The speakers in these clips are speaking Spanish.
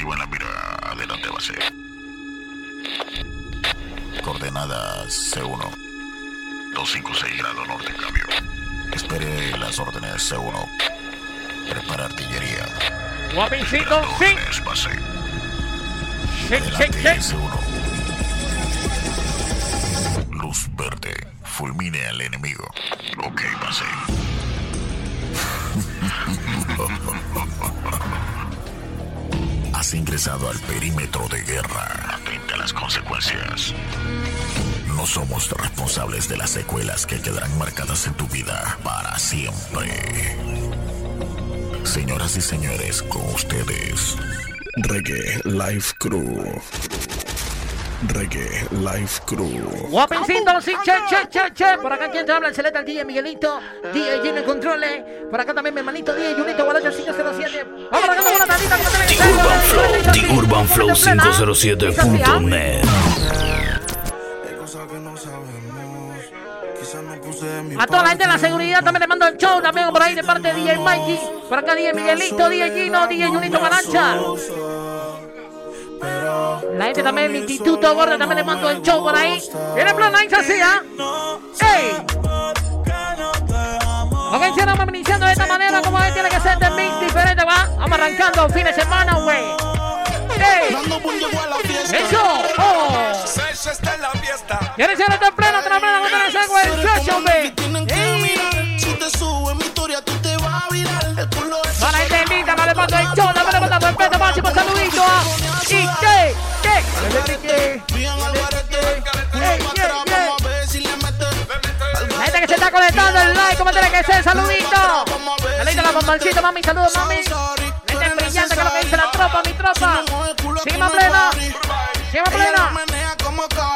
Activa la mira. Adelante, base. Coordenadas C1. 256 grados norte, cambio. Espere las órdenes C1. Prepara artillería. Guapicito, sí. Base. Sí, sí, Adelante, sí. C1. Luz verde. Fulmine al enemigo. Ok, base. Has ingresado al perímetro de guerra. Atente a las consecuencias. No somos responsables de las secuelas que quedarán marcadas en tu vida para siempre. Señoras y señores, con ustedes, Reggae Life Crew. Reggae Life Crew. Guapicito, sí, che, che, che, che. Por acá quien te habla, el celeste, el DJ Miguelito. DJ Gino en controles. Por acá también mi hermanito DJ Junito, Guaracho 507. Vamos con una tandita. Urban Flow, The Urban Flow dice plena. Dice así, ¿ah? 507.net. Hay cosas que no sabemos. Quizás no puse de mi A toda la gente de la seguridad también le mando el show también por ahí de parte de DJ Mikey. Por acá DJ Miguelito, DJ Gino, DJ Junito Garancha. Pero La gente también del Instituto Gorda también le mando el show por ahí. Viene en plan nice así, ¿ah? ¡Ey! Ok, si vamos iniciando de esta manera, como es, tiene que ser de mix te va? Vamos arrancando fin de semana, güey. ¡Ey! ¡Eso! ¡Oh! Session está en la fiesta. ¿Quieres ser en plena, tan plena, con el seco, el session, güey? Si te subo en mi historia, tú te vas a virar. El culo es. Para este invita, me levanto el show, me levanto el peso máximo, saludito a. ¿Y qué? ¿Qué? Bien al garete. Culo La gente que se está conectando, el like, como tiene que ser, saludito. Bomboncita, mami, saludos, mami. Gente brillante, que lo que dice la tropa, mi tropa. Sigue plena. Sigue plena.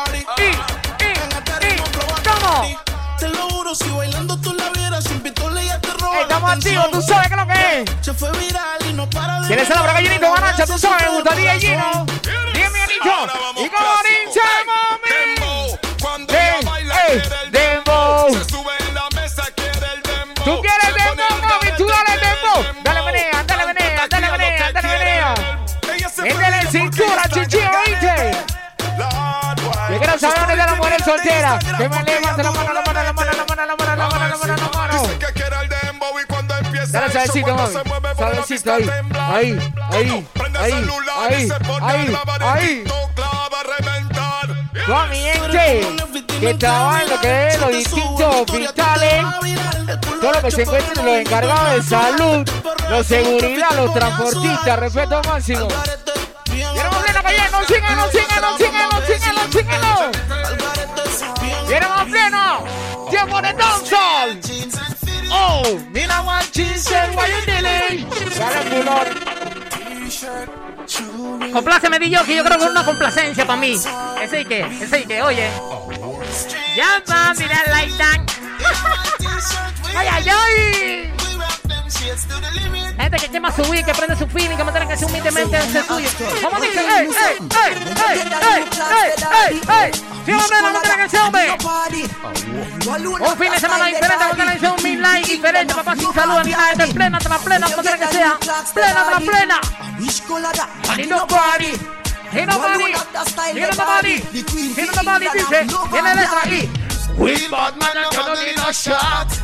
Y, y, y, ¿cómo? Te lo juro, si bailando tú la vieras sin pistola ya te la Estamos activos, tú sabes qué es lo que es. Se fue viral y no para de ¿Quieres braga llenito, ganacha? Tú sabes, me gustaría lleno. Dime, Miguelito. Y con hincha, dónde está la mujer soltera. Que me levante la mano, la mano, la mano, la mano, la mano, la mano, la mano, la mano. Dice que quiere el dembow y cuando empieza Dale suavecito, mami. se mueve por la Suavecito, ahí, ahí, ahí, ahí, ahí, ahí, ahí. La. Toda mi gente que trabaja en lo que es los distintos hospitales, todo lo que se encuentra en los encargados de salud, los seguridad, los transportistas, respeto máximo. Queremos para allá, no sigan, no sigan, no sigan, no sigan. Queremos pleno. Tiempo de dancehall. Oh, mira what she said, why you dealing? Dale, fulor. Compláceme, DJ, que yo creo que es una complacencia para mí. Ese que, ese que, oye. Ya va, mira like that. Ay, ay, ay. La gente que quema su weed, que prende su feeling, que manda la canción humildemente en el suyo. Vamos a decir, ¡ey, ey, ey, ey, ey, ey, ey, ey! ¡Fíjame, la manda la canción, ve! Un fin de semana diferente, manda la canción, mil likes diferente, papá, sin salud, mi gente, plena, tras plena, como sea que sea, plena, tras plena. ¡Ani no party! ¡Hit nobody! ¡Hit nobody! ¡Hit nobody! Dice, tiene letra aquí. We bad man, yo no need no shot.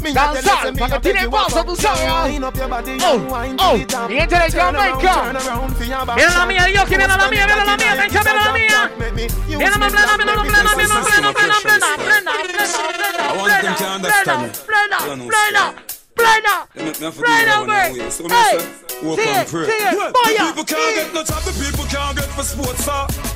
Me a the you, me the tell you what I'm saying. up your body, you wine to the top. Into the Jamaica. Mira la mía, yo que mira la mía, mira la mía, venga, mira la mía. Mira la plena, mira la plena, mira la plena, plena, plena, plena, plena, I want them to understand. Plena, plena, plena. Plena! Plena, man! Hey! See it, see it, fire! People can't get no job, the people can't get for sports, sir.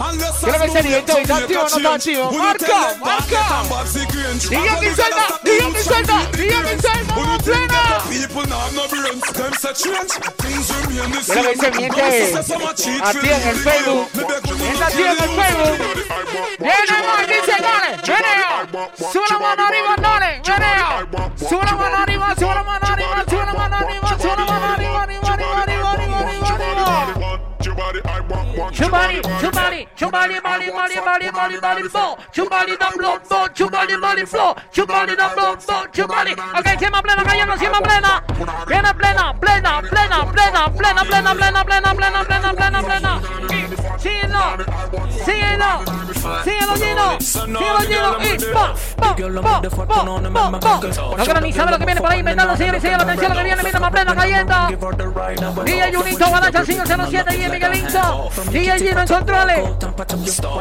Quiero que ese nivel está activo o no está activo. Marca, marca. Diga mi suelta, diga mi suelta, diga mi suelta. Plena. Quiero que se miente activo en el Facebook. Activo en el Facebook. Viene más, dice dale. Viene. Sube la mano arriba, dale. Viene. Sube la mano arriba, sube la mano Chubali, chubali, chubali, bali, bali, bali, bali, bali, bo. Chubali da blood, bo. Chubali, bali, flow. Chubali da blood, bo. Chubali. Ok, siema plena, cayendo, siema plena. Viene plena, plena, plena, plena, plena, plena, plena, plena, plena, plena, plena, plena. Síguelo, síguelo, síguelo, Gino, síguelo, Gino. Y bo, bo, bo, bo, bo. No quiero ni saber lo que viene por ahí inventando, y señores. Atención, lo que viene, viene más plena, cayendo. DJ Junito, Guadacha 507 y Miguelito. DJ En.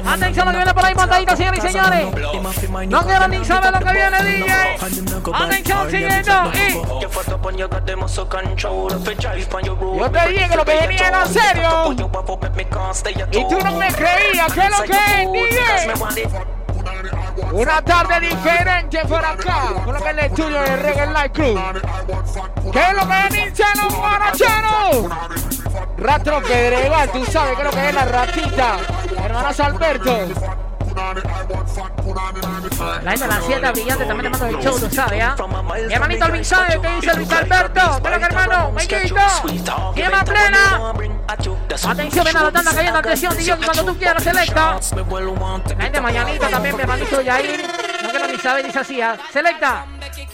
Atención lo viene por ahí, y. No quiero ni saber lo que viene, DJ. Atención, siguiendo. Y yo te lo que serio. Y tú no me creías, ¿qué es lo que es, DJ? Una tarde diferente por acá, lo que es el estudio de Reggae Light Club. ¿Qué es lo que es Nintendo Guarachero? Ratro Pedregal, tú sabes, creo que es la ratita. Hermanas Alberto. La gente de la 7 brillante también te mando el show, tú sabes, ¿ah? Mi hermanito Luis sabe qué dice Luis Alberto. Pero que hermano, Maikito. Llama plena. Atención, ven a la tanda cayendo atención, DJ, cuando tú quieras, selecta. La gente mañanita también, mi hermanito Yair. No quiero ni dice así, ¿ah? Selecta.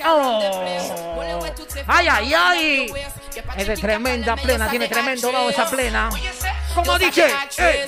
Oh. Ay, ay, ay. Es de tremenda plena, tiene tremendo lado esa plena. Como dije, eh.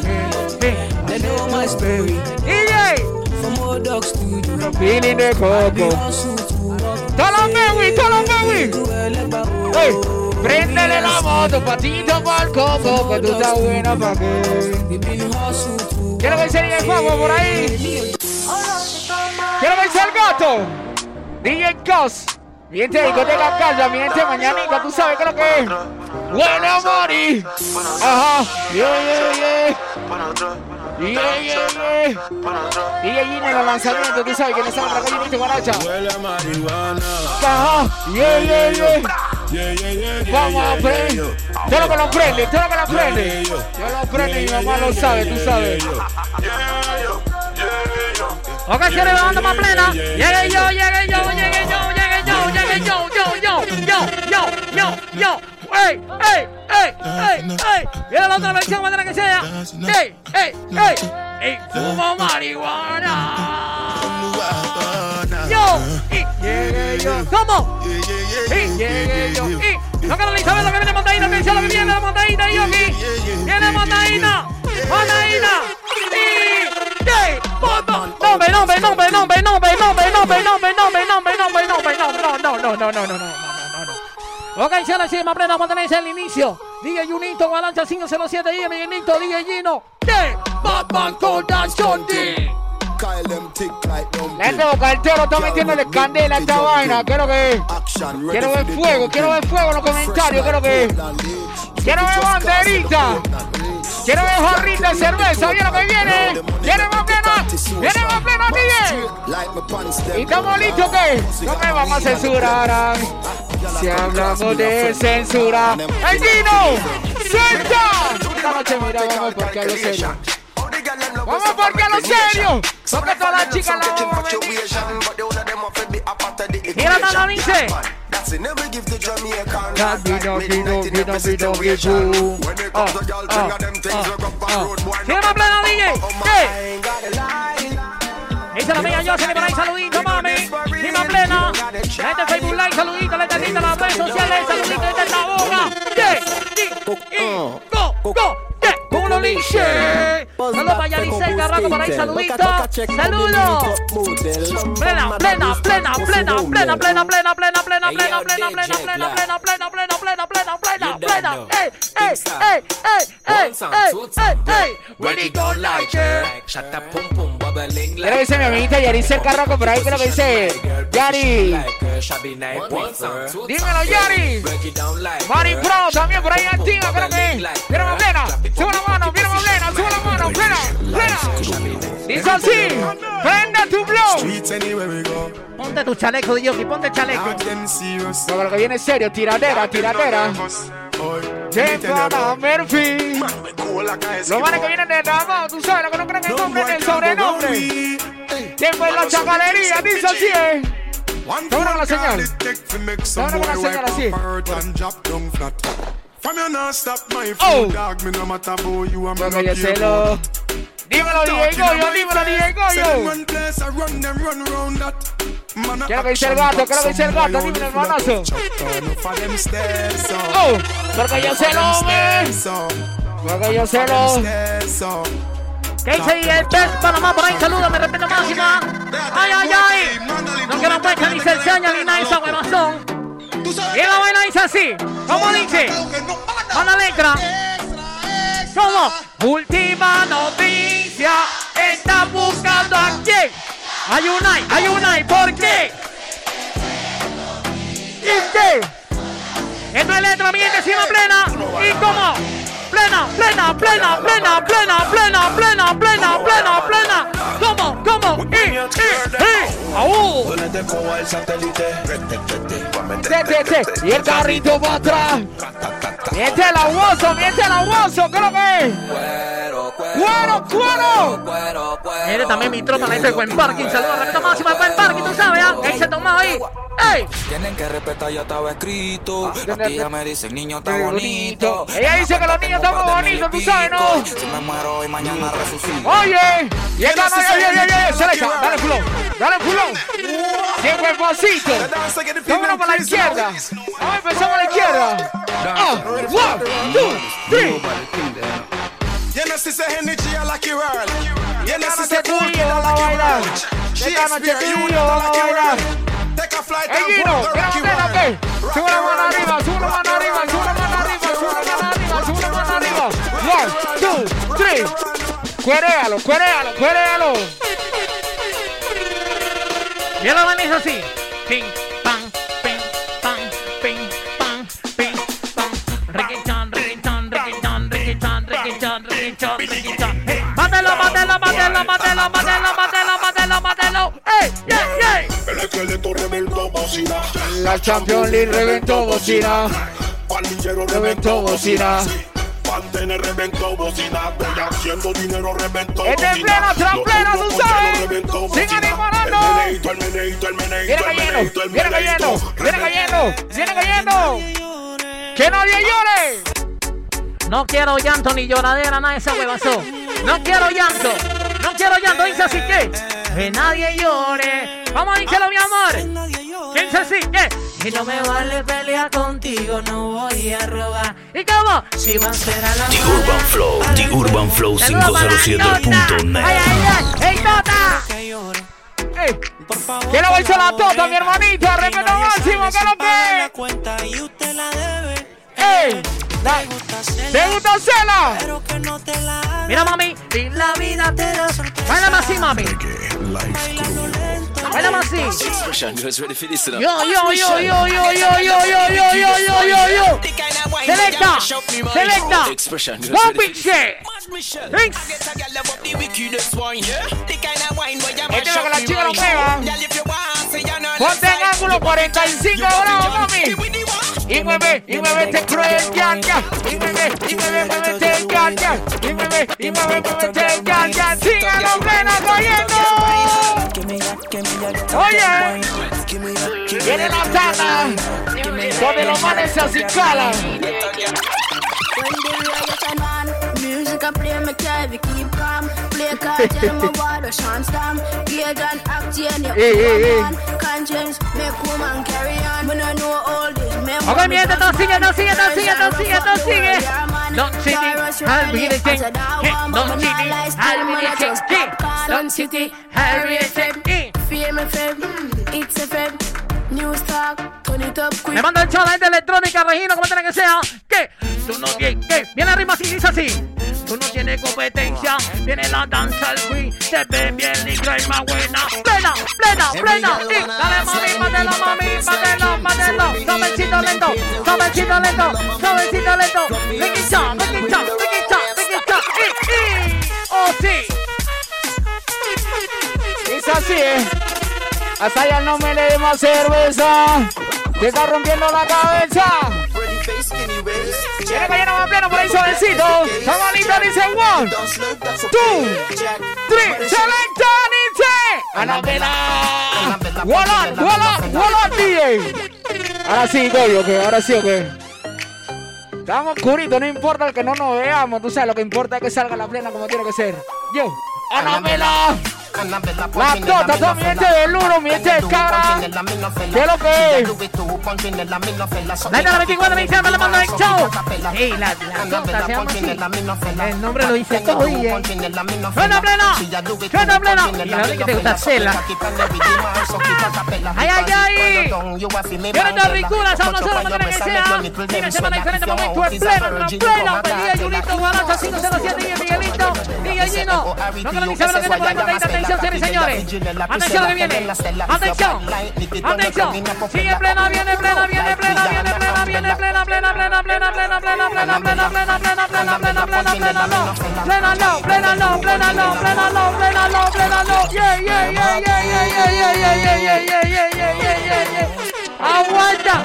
They know my spirit. DJ. From old dogs to the being in the coco. Tolombewi, Tolombewi. Hey. Prendere la moto, partito col coco, caduta una perché. Quiero ver si alguien el fuego por ahí. Quiero ver si el gato. DJ Cos. Mi gente, discoteca casa, mi gente, mañanita, tú sabes qué es lo que es. Buena Mori. Ajá. Yeah, yeah, yeah. Yeah, yeah, yeah. DJ Gino en los lanzamientos, tú sabes que no sabe la calle Nito Guaracha. Huele a marihuana. Ajá. Yeah, yeah, yeah. Vamos a prender. Todo lo que lo prende, todo lo que lo prende. Yo lo prendo y mi mamá lo sabe, tú yeah, sabes. yeah, Ok, se le levanta más plena. Llegué yo, llegué yo, llegué yo, yo, yo, yo, yo, yo, yo, yo. ¡Ey, ey, ey, ey, ey! Mira la otra versión, manera que sea. ¡Ey, ey, ey! ¡Ey, fumo marihuana! Yo, y llegué yo. ¿Cómo? Y llegué yo. Y no quiero ni saber lo que viene montadita, atención lo que viene la montadita y yo aquí. Viene no, no, no, no, no, no, no, no. Ok, si ahora sí, más plena, mantenéis el inicio. DJ Junito, Balanza 507, DJ Miguelito, DJ Gino. Yeah, Batman Cold Dance Chunti. Lento, cartero, está metiéndole candela a esta vaina. Quiero que. Quiero ver fuego, quiero ver fuego en los comentarios. Quiero que. Quiero ver banderita. Quiero ver jarrita de cerveza. Viene lo que viene. Viene más plena. Viene más plena, DJ. ¿Y estamos listos que? No me vamos a censurar. Si hablamos de censura. ¡El Gino! ¡Suelta! Esta noche mira, vamos porque lo serio. Vamos porque a lo serio. Porque todas las chicas la vamos a. Mira, no, That's it, never give the Jamaican Can't be no, be no, be no, be no, be no When it comes to ah, y'all, think ah, of them things ah, Look up on road, Here oh, my plan, DJ, hey Esa la mía, yo se le por ahí, saludito, mami Rima plena. La gente en Facebook, like, saludito, la gente en las redes sociales Saludito desde la boca. Yeah, go, go. Linches. Saludos para por ahí saludito. Saludos. Plena, plena, plena, plena, plena, plena, plena, plena, plena, plena, plena, plena, plena, plena, plena, plena, plena, plena, plena, plena. Ey, ey, ey, ey, ey, ey, ey. Really don't like it. Quiero dice mi amiguita Yarisel Carraco por ahí, creo que dice Yari. Dímelo, Yari. Mari Pro también por ahí activa, que. Mira más plena. Así, prende tu go. Ponte tu chaleco, Yoki, ponte el chaleco. No, que viene serio, tiradera, tiradera. La Murphy. Los manes que vienen de Ramón, tú sabes, lo que no creen el nombre ni el sobrenombre. Tiempo en la chacalería, dice así. Vámonos con la señal. Vámonos con la señal así. Oh. Porque yo sé lo... Dímelo, DJ Goyo, dímelo, DJ Goyo. ¿Qué es lo que dice el gato? ¿Qué es lo que dice el gato? Dímelo, hermanazo. Oh, porque yo sé lo, me. Porque yo sé lo... ¿Qué dice ahí el Best Panamá por ahí? Saludos, me respeto máxima. Ay, ay, ay. No quiero muestra ni se enseña ni nada esa huevazón. Y la vaina dice así. ¿Cómo dice? Manda letra. ¿Cómo? Última noticia. Está buscando a quién. Hay una, hay una, ¿y por qué? ¿Y qué? Esto es letra, mi plena. ¿Y cómo? Plena, plena, plena, plena, plena, plena, plena, plena, plena, plena. ¿Cómo? ¿Cómo? ¡Y, y, y! ¡Aú! Y el carrito va atrás. Miente el aguoso, miente el aguoso, creo que. ¡Cuero, cuero! Mire también mi tropa, la dice el buen parking. Saludos, recta máxima, el buen parking, tú sabes, ¿ah? Ese tomado ahí. ¡Ey! Tienen que respetar, ya estaba escrito. Ah, Aquí ya me dicen, niño, está bonito. Ella dice que los niños estamos bonitos, tú sabes, ¿no? Si me muero y mañana resucito. Oye, y esta no, oye, oye, oye, selecta, dale culo, dale culo. Bien huevocito. Vámonos para la izquierda. Vamos a empezar para la izquierda. Oh, one, two, three. Genesis es energy a la Kiral. Genesis es tuyo, a la bailar. Shakespeare, you know, a la Kiral. Take a flight and put the Rocky Sube la mano arriba, sube la mano arriba, sube One, two, three. Cueréalo, cueréalo, cueréalo. Y la van hizo así. Ping, pam, ping, pam, ping, pam, ping, pam. Reggaeton, reggaeton, reggaeton, reggaeton, reggaeton, reggaeton, reggaeton. Hey, Mátelo, mátelo, mátelo, mátelo, mátelo, mátelo, mátelo, mátelo. ¡Ey, ey, ey! El esqueleto reventó bocina. La Champions League reventó bocina. Pandillero Reventó bocina. Pantene reventó bocina. Estoy haciendo dinero, reventó Este es pleno, tras Los pleno, tú sabes. bocina. disparando. El meneito, el meneito, el meneito, Viene cayendo, viene cayendo, viene cayendo, viene cayendo. Que nadie llore. No quiero llanto ni lloradera, nada de esa huevazón. No quiero llanto, no quiero llanto. Dice así que, que nadie llore. Vamos a decirlo, mi amor. ¿Quién es así? ¿Qué? Y no me vale pelear contigo, no voy a robar. ¿Y cómo? Si va a ser a la The madre, Urban Flow, The Urban Flow 507.net. ¡Ay, ay, ay! ¡Ey, Tota! Hey. Quiero verse la tota, mi hermanito. Respeto máximo, que lo que. cuenta y usted la debe. ¡Ey! Eh, ¿Te gusta cela? Mira, mami. la vida te da Baila más así, mami. Life lento. Baila más así. Expression, you guys ready for this? Yo, yo, yo, yo, yo, yo, yo, yo, yo, yo, yo, yo, yo. Selecta, selecta. Expression, you guys One ready big share. Thanks. Este es lo que las chicas lo muevan. Ponte en ángulo 45 grados, mami. Y mueve, y mueve este cruel ya, ya. Y mueve, y mueve, mueve este ya, ya. Y mueve, y mueve, mueve este ya, ya. Sigan los Oh yeah. Viene la tanda donde los manes se acicalan. Music I play, me care if you keep calm. Play card, tell my water, chance down. Gage and act, yeah, and you're Can't change, make woman carry on. When I know all this, man. Okay, mierda, no sigue, no sigue, no sigue, no sigue, no sigue. No cheating, I'll be the king. No cheating, I'll be the king. Don't City, the king. Fame FM, it's FM. News talk, turn it up quick. Me manda el show la gente electrónica, Regino, como tiene que sea. ¿Qué? Tú no tienes. ¿Qué? Viene arriba así, dice así. Tú no tienes competencia. Viene la danza al queen. Te ven bien y crees más buena. Plena, plena, plena. Y dale, mami, mátelo, mami, mátelo, mátelo. Suavecito lento, suavecito lento, suavecito lento. Ricky Cha, Ricky Cha, Ricky Cha, Ricky. Y, y. Oh, sí. Así, eh. Hasta allá no me le dé más cerveza. Te está rompiendo la cabeza. Quiere que lleno más pleno por ahí suavecito. Estamos listos, dice one, two, three. Selecta, dice. Anabela. Voila, voila, voila, DJ. Ahora sí, Goyo, ok, ahora sí, ok. Estamos oscuritos, no importa el que no nos veamos. Tú sabes, lo que importa es que salga la plena como tiene que ser. Yo, Anabela. La tota, todo mi gente del uno, mi gente de cara. ¿Qué es lo que es? La la 24 me dice, me la mando el show. Ey, la, la tota se llama así. El nombre lo dice todo, oye. Suena plena, suena plena. Y la verdad que te gusta hacerla. Ay, ay, ay. Viene de ricura, somos nosotros, manera que sea. Tiene semana diferente, momento en pleno, en pleno. Pedía Julito, Guaracha, 507, y Miguelito, DJ Gino. No que lo dice, lo que te contar, atención, señores señores. Atención que viene. Atención. Atención. Sigue plena, viene plena, viene plena, viene plena, viene plena, plena, plena, plena, plena, plena, plena, plena, plena, plena, plena, plena, plena, plena, no. Plena no, plena no, plena no, plena no, plena no, plena no. Yeah, yeah, yeah, yeah, yeah, yeah, yeah, yeah, yeah, yeah, yeah, yeah, yeah, yeah, yeah. Aguanta.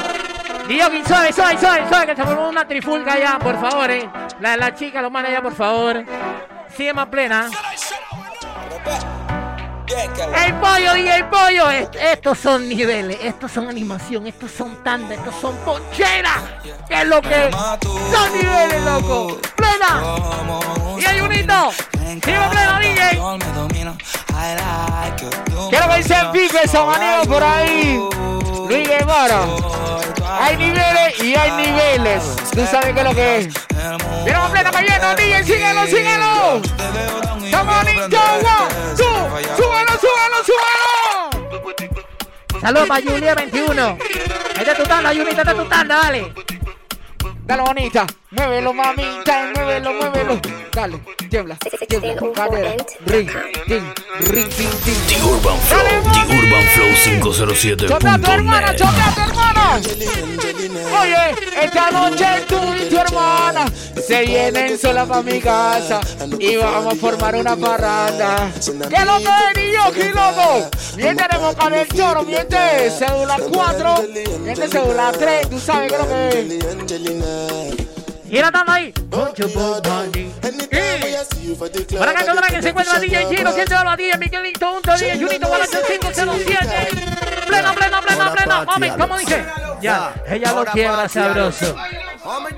Diokin, suave, suave, suave, suave, que se formó una trifulca ya, por favor, eh. La, la chica, los manes ya, por favor. Sigue más plena. El pollo, DJ pollo. Est- estos son niveles, estos son animación, estos son tandas, estos son poncheras. ¿Qué es lo que? Son niveles, loco. Plena. Y hay unito. Sigue plena, DJ. Quiero que dicen pico esa manera por ahí. Luis Guevara. Hay niveles y hay niveles. Tú sabes qué es lo que es. Mira completa cayendo, DJ, síguelo, síguelo. Come on, Ninja, one, two, súbelo, súbelo, súbelo. Saludos para Julia 21. Esta es tu tanda, Julita, esta es tu tanda, dale. Dale, bonita. Muévelo, mamita, muévelo, muévelo. Dale, tiembla, tiembla, cadera. Ring, ting, ring, ting, ting. The Urban Flow, The Urban Flow Chotea a tu hermana, 507.net. chotea a tu hermana. Oye, esta noche tú y tu hermana se vienen sola para mi casa y vamos a formar una parranda. ¿Qué lo que venía aquí, loco? Bien tenemos para el choro, miente cédula 4, miente cédula 3, tú sabes qué es lo que es. Gira estando ahí. Y para acá con la que se encuentra DJ Giro, ¿quién te habla? DJ Miguelito, un DJ Junito, 4507. Plena, plena, plena, plena. Mami, ¿cómo dije? Ya, ella lo quiebra sabroso. All my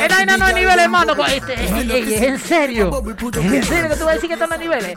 Era no hay niveles, hermano. Pues, este, este, este en serio. En serio que tú vas a decir que están a niveles.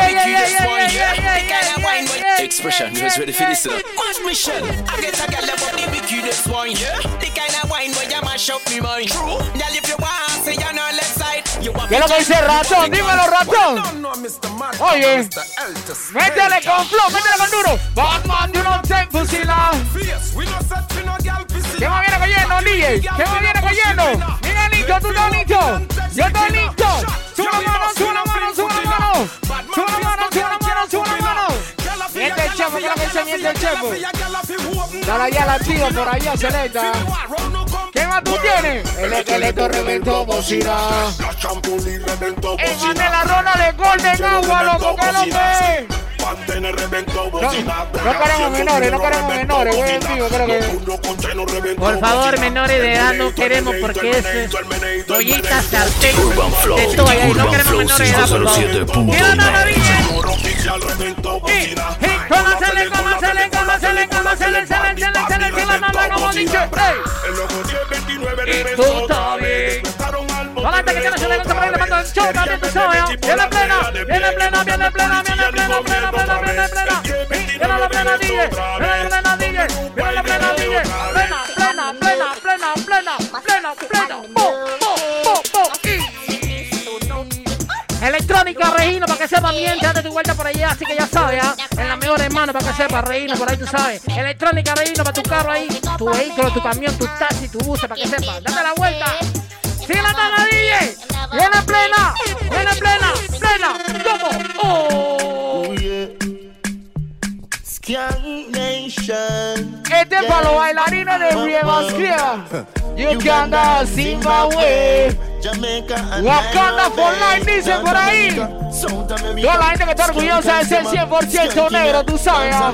yeah, yeah, yeah, yeah, yeah, yeah, yeah, yeah, yeah. Expression, you was ready for this? Watch me shell. I get a gal about the wickedest wine. The kind of wine where you mash up me mind. True. Girl, if you want, say you're not left side. ¿Qué es lo que dice ratón? Dímelo, ratón. Oye, métele con flow, métele con duro. Batman, you no te fusila. ¿Qué más viene cayendo, DJ? ¿Qué más viene cayendo? Mira, listo, tú estás listo. Yo estoy listo. Sube la mano, sube la mano, sube la mano. Sube la mano, sube la mano, sube la mano. Miente el chepo, ¿qué es lo que dice miente el chepo? Dale allá la tío por allá, selecta. ¿Qué más tú tienes? El esqueleto reventó bocina. La champulín reventó El bocina. la rona de Golden Agua, loco, ¿qué es lo que reventó bocina. No queremos menores, no queremos menores, voy en vivo, creo que. Por favor, menores de edad no queremos porque eso es ollitas, sartén, Urban Flow, de todo. No Urban queremos menores de edad, por favor. 507.net. ¡Mira, Nana DJ! Oficial reventó bocina. Conócele, conócele, conócele, conócele, se le, se le, se le, se le, mamá, como dice, ey. El loco 1029 Y reventó tú también. Para la gente que tiene por ahí, le mando el show, también. Viene plena, viene plena, viene plena, viene plena, plena, plena, viene plena. Viene plena viene plena viene plena DJ. Plena, plena, plena, plena, plena, plena, plena. Electrónica, Regino, para que sepa bien, date tu vuelta por allá, así que ya sabes, ¿ah? En la mejor hermano, para que sepa, Regino, por ahí tú sabes. Electrónica, Regino, para tu carro ahí, tu vehículo, tu camión, tu taxi, tu bus, para que sepa. Date la vuelta. ¡Sigue la DJ! ¡Viene plena! ¡Viene plena! ¡Plena! ¡Como! ¡Oh! oh yeah. Nation. Este es para los bailarines de Riego You can dance in my way. Zimbabue, Wakanda for life, dicen por ahí. Toda la gente que está orgullosa de ser 100% negro, tú sabes. ¿ah?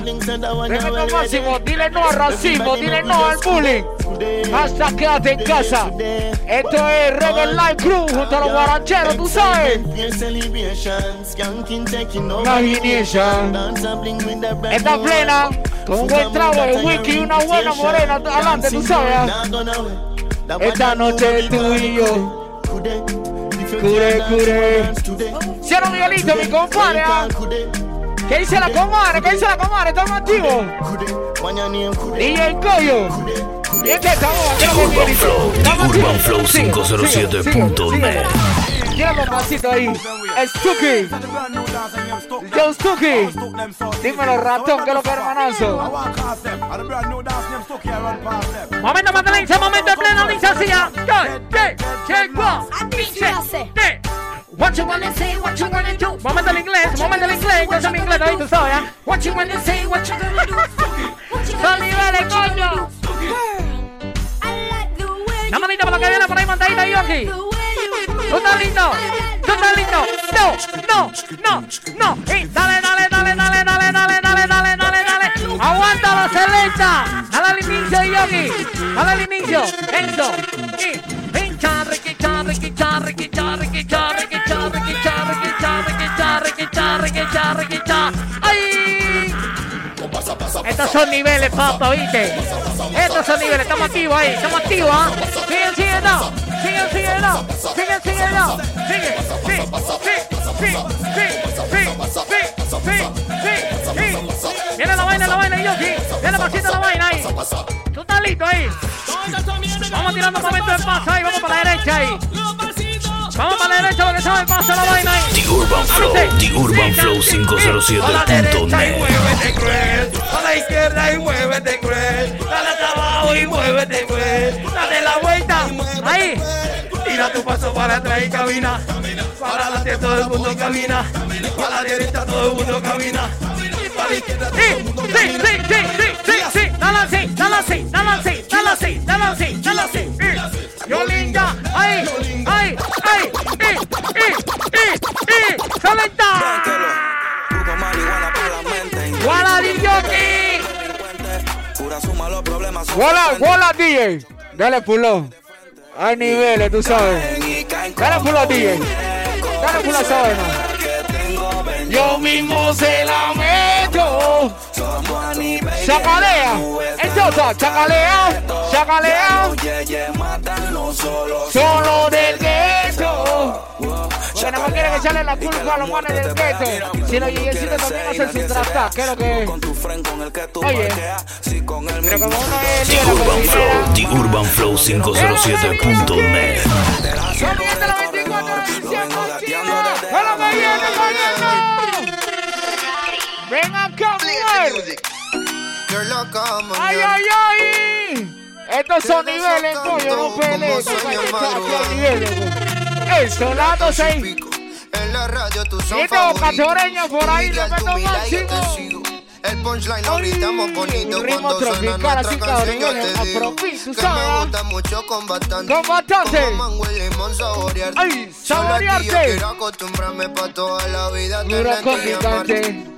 Tremendo máximo, dile no al racismo, dile no al bullying. Hasta quédate en casa. Esto es Rebel Life Crew junto a los guarancheros, tú sabes. Imagination. Está plena, con un buen trago de whisky y una buena morena adelante, tú sabes. ¿ah? Esta noche tú y yo. Cure, cure. Cierra Miguelito, mi compadre. ¿ah? ¿Qué dice la comadre? ¿Qué dice la comadre? ¿Estamos activos? DJ Coyo. ¿Y es que estamos Urban? Flow, The ¿Estamos Urban? Flow Sigue, sigue, 507.net. Tira los pasitos ahí. El Stucky. Yo Stucky. Dímelo, ratón, que es lo que hermanazo. Momento, Magdalena, momento de plena licencia. ¿Qué? ¿Qué? ¿Qué? ¿Qué? ¿Qué? What you wanna say, what you wanna do. Momento del inglés, momento del inglés. Yo soy mi inglés, ahí tú sabes, ¿eh? What you wanna say, what you gonna do. Son niveles, coño. La manita para lo que viene por ahí, montadita, Yoki. Estás lindo. No, no, no, no. Y dale, dale, dale, dale, dale, dale, dale, dale, dale, dale. Aguántalo, selecta. Dale al inicio, Yogi. Dale al inicio. Eso. Y hincha, riquicha, riquicha, riquicha, riquicha, riquicha, riquicha, riquicha, riquicha, riquicha, riquicha, riquicha. ¡Ay! Estos son niveles, papá, ¿viste? Estos son niveles, estamos activos ahí, estamos activos, ¿ah? Siguen, siguen, no sigue, sigue, no. Sigue, sigue. Sigue, sí, sí, sí, sí, sí, sí, sí, Viene la vaina, la vaina, y yo sí. Viene Maxito la vaina ahí. Tú estás listo ahí. Vamos tirando un momento de paso ahí, vamos para la derecha ahí. Vamos para la derecha porque se me pasa la vaina ahí. The Urban Flow, The Urban Flow A la derecha y 507.net. muévete cruel. A la izquierda y muévete cruel. Dale hasta abajo y muévete cruel. Dale la vuelta. Ahí. Tira tu paso para atrás y camina. Para adelante todo el mundo camina. Para la derecha todo el mundo camina. Camina. Sí. Dale así, dale así, dale así, dale así, dale así, dale así. Y- Yo linda. Ahí, ahí, ahí. Y, y, y. ¡Solenta! ¡Wala DJ! ¡Wala, wala DJ! Dale pulo. Hay niveles, tú sabes. Dale pulo DJ. Dale pulo a esa vaina. Yo mismo se la meto. Chacaleo. Chacaleo. Chacaleo. Chacaleo. Solo del gueto. Porque no quiere que sale la culpa a los manes del gueto. Si los también hacen su trata, ¿qué es lo que? Oye, pero como uno es The Urban Flow 507.net. Sonriente la 24 de ¡Venga, Ay, ay, ay. Estos son niveles, no, no peleo. El la por ahí. El punchline ahorita más bonito cuando suena nuestra canción yo te digo Que me gusta mucho combatante Ay, saborearte. quiero acostumbrarme pa' toda la vida Tenerte y amarte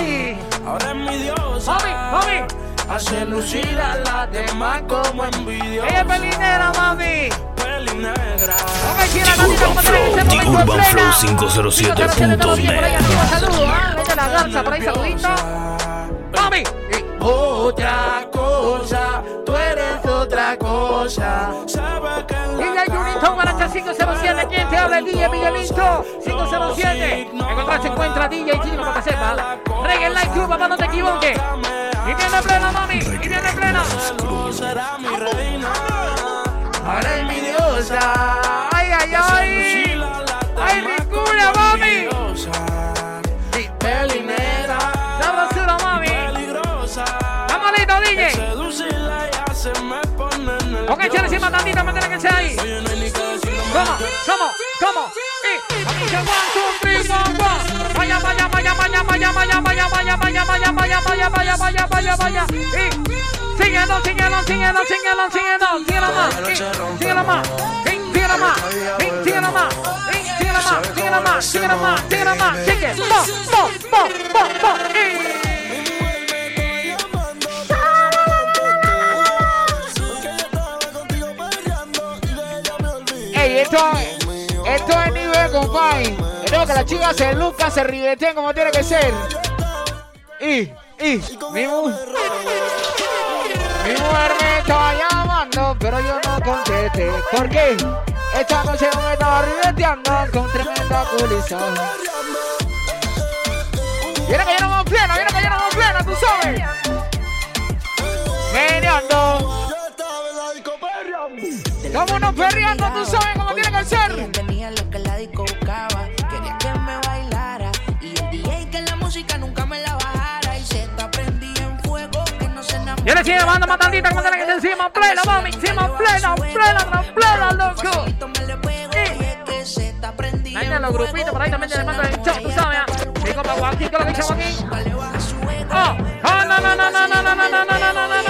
Ay. Ahora es mi diosa. Mami, mami. Hace lucir a las demás como envidiosa. Ella es pelinera, mami. Peli negra. The Urban Flow, The Urban Flow 507.net. Saludos, ¿ah? La garza por ahí, saludito. Mami. Otra cosa, tú eres otra cosa. DJ Junito, Guaracha 507. ¿Quién te habla? El DJ Miguelito 507. Encontrar se encuentra DJ Chino para que sepa. Reggae Light Club, papá, no te equivoques. Y viene plena, mami. Y viene plena. no será mi reina. Ahora es mi diosa. Ay, ay, ay. Échale encima que sea ahí. ¿Cómo? ¿Cómo? ¿Cómo? Y aquí dice one, two, three, one, one. Vaya, vaya, vaya, vaya, vaya, vaya, vaya, vaya, vaya, vaya, vaya, vaya, vaya, vaya, vaya, vaya. Y síguelo, síguelo, síguelo, síguelo, síguelo, síguelo más. Síguelo más. Síguelo más. Síguelo más. Síguelo más, síguelo más, síguelo más, síguelo más. Sigue. Mo, mo, mo, mo, mo. Esto, es nivel, compadre. Queremos que las chicas se luzcan, se ribeteen como tiene que ser. Y, y, mi mujer. Mi mujer me estaba llamando, pero yo no contesté. ¿Por qué? Esta noche me estaba ribeteando con tremenda culizón. Viene que ya no pleno, viene que ya no pleno, tú sabes. Meneando. Vámonos perreando, tú sabes cómo tiene que ser. Tenía lo que la disco buscaba, quería que me bailara. Y el DJ que la música nunca me la bajara. Y se está prendida en fuego, que no se enamora. Yo le sigue llamando más tantita como tiene que ser encima, plena, mami, encima, plena, plena, plena, loco. Ahí están los grupitos, por ahí también te el show, tú sabes. Mi compa Joaquín, ¿qué es lo que aquí? Oh, oh, no, no, no, no, no, no, no, no, no, no, no,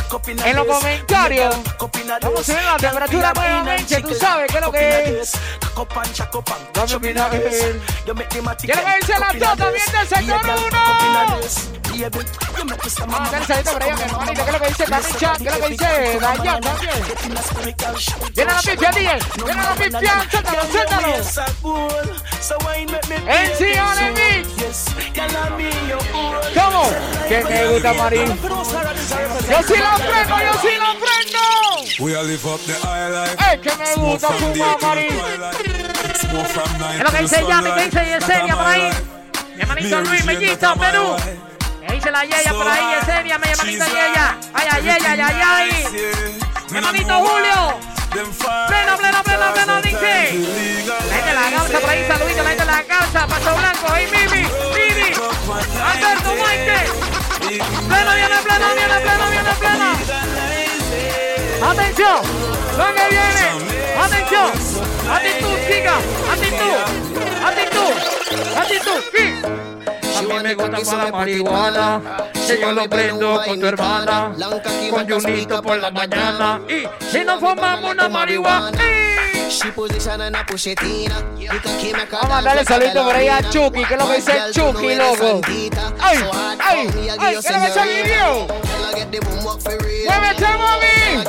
en los comentarios. Vamos a subir la temperatura nuevamente, tú sabes qué es lo que es. Que dice la tota bien del sector 1. Vamos a tener salita por allá, mi hermanito. ¿Qué es lo que dice Camicha? ¿Qué es lo que dice Dayan también? Viene la pifia, DJ. Viene la pifia. Suéltalo, suéltalo. De mí. ¿Cómo? Que me gusta, Marín. Yo sí lo prendo, yo sí lo prendo. We all live up the high life. Es que me gusta fumar, nine Es lo que dice Yami, que dice Yesenia por ahí. Mi hermanito Luis Mellito, Perú. Me dice la Yeya por ahí, Yesenia, mi hermanito Yeya. Ay, ay, ay, ay, ay, ay. Mi hermanito Julio. Pleno, pleno, pleno, pleno, dice. La gente de la por ahí, saludito, la gente de la causa, Paso Blanco, ahí, Mimi, Mimi. Alberto Mike. Pleno, viene, pleno, viene, pleno, viene, pleno. Atención, lo que viene. Atención, actitud, chica, actitud, actitud, actitud. Sí. A mí me gusta más la marihuana, que yo lo prendo con tu hermana, con Junito por la mañana. Y si no fumamos una marihuana. Vamos a mandarle saludito por ahí a Chucky, que es lo que dice Chucky, loco. ¡Ay! ¡Ay! ¡Ay! ¿Qué es lo que dice Guirio? ¡Muévete, mami!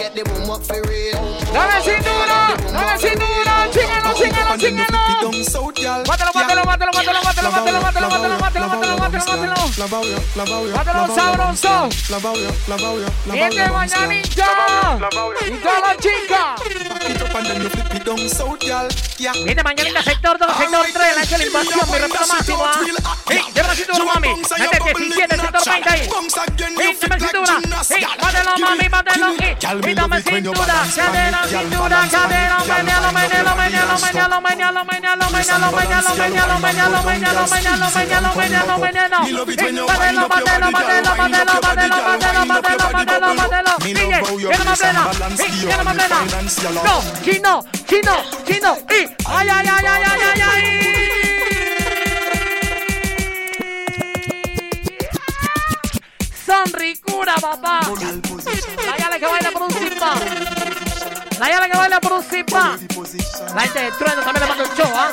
¡Dale cintura! ¡Dale cintura! ¡Chíngalo, chíngalo, chíngalo! mátelo. La bauia, la bauia. Sabroso. La bauia, la bauia, la bauia. Este mañanita. Y toda la chica. Viene mañanita sector 2, sector 3, la hecho la invasión, mi respeto máximo. ¿ah? ¡Lleva la cintura, mami! ¡Mete 17, sector 20 ahí! ¡Sí! ¡Dame cintura! ¡Mátelo, mami, mátelo! ¡Sí! ¡Y dame cintura! ¡Cadera, cintura, cadera! ¡Menealo, menealo, menealo, menealo, menealo, menealo, menealo, menealo, menealo, menealo, menealo, menealo, menealo, menealo, menealo! ¡Mátelo, mátelo, mátelo, mátelo, mátelo, mátelo, mátelo, mátelo, mátelo! ¡DJ! ¡Viene más plena! ¡Viene más plena! ¡No! ¡Chino! ¡Chino! ¡Chino! ¡Y! ¡Ay, ay, ay, ay, ay, ay, ay! Son ricura, papá. La yala que baila por un simpa. La yala que baila por un simpa. La gente de trueno también le manda un show, ¿ah?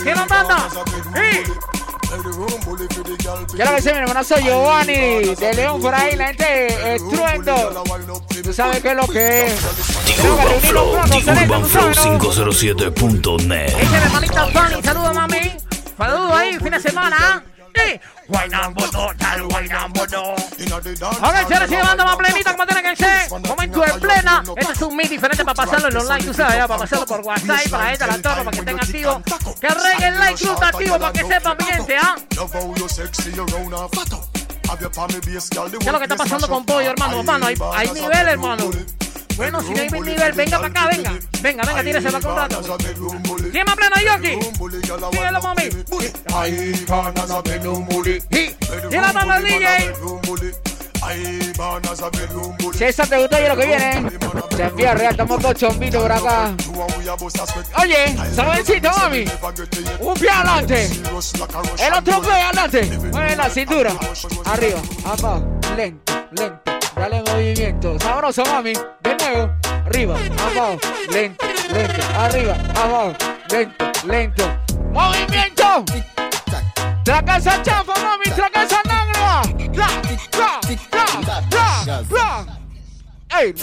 ¿Quién nos manda? ¡Sí! Quiero que se mi hermanazo Giovanni de León por ahí, la gente estruendo. Tú sabes qué es lo que es. Urban Flow, Urban Flow 507.net. Ese mi hermanita Fanny, saludos mami. Saludos ahí, fin de semana. ¡Sí! Guaynambo tal. A ver, señores, sigue dando más plenita como tiene que ser. Momento de plena. Este es un mix diferente para pasarlo en online, tú sabes, ya, para pasarlo por WhatsApp, para gente, la torre, para que estén activos. Que reggae el like está activo para que sepan, gente, ¿ah? ¿Qué es lo que está pasando con Pollo, hermano? Hermano, hay, hay nivel, hermano. Bueno, si no hay nivel, venga para acá, venga. Venga, venga, tírese para un rato. ¿Quién más pleno, Yoki? Síguelo, mami. Tira para el DJ. Si eso te gustó, y lo que viene. Se envía real, estamos dos chombitos por acá. Oye, suavecito, mami. Un pie adelante. El otro pie adelante. Mueve la cintura. Arriba, abajo, lento, lento. Dale movimiento. Sabroso, mami. De nuevo. Arriba, abajo, lento, lento. Arriba, abajo, lento, lento. ¡Movimiento! ¡Traca chafa, mami! ¡Traca esa negra! ¡Ra, ra, ra, ra, ra! ¡Ey!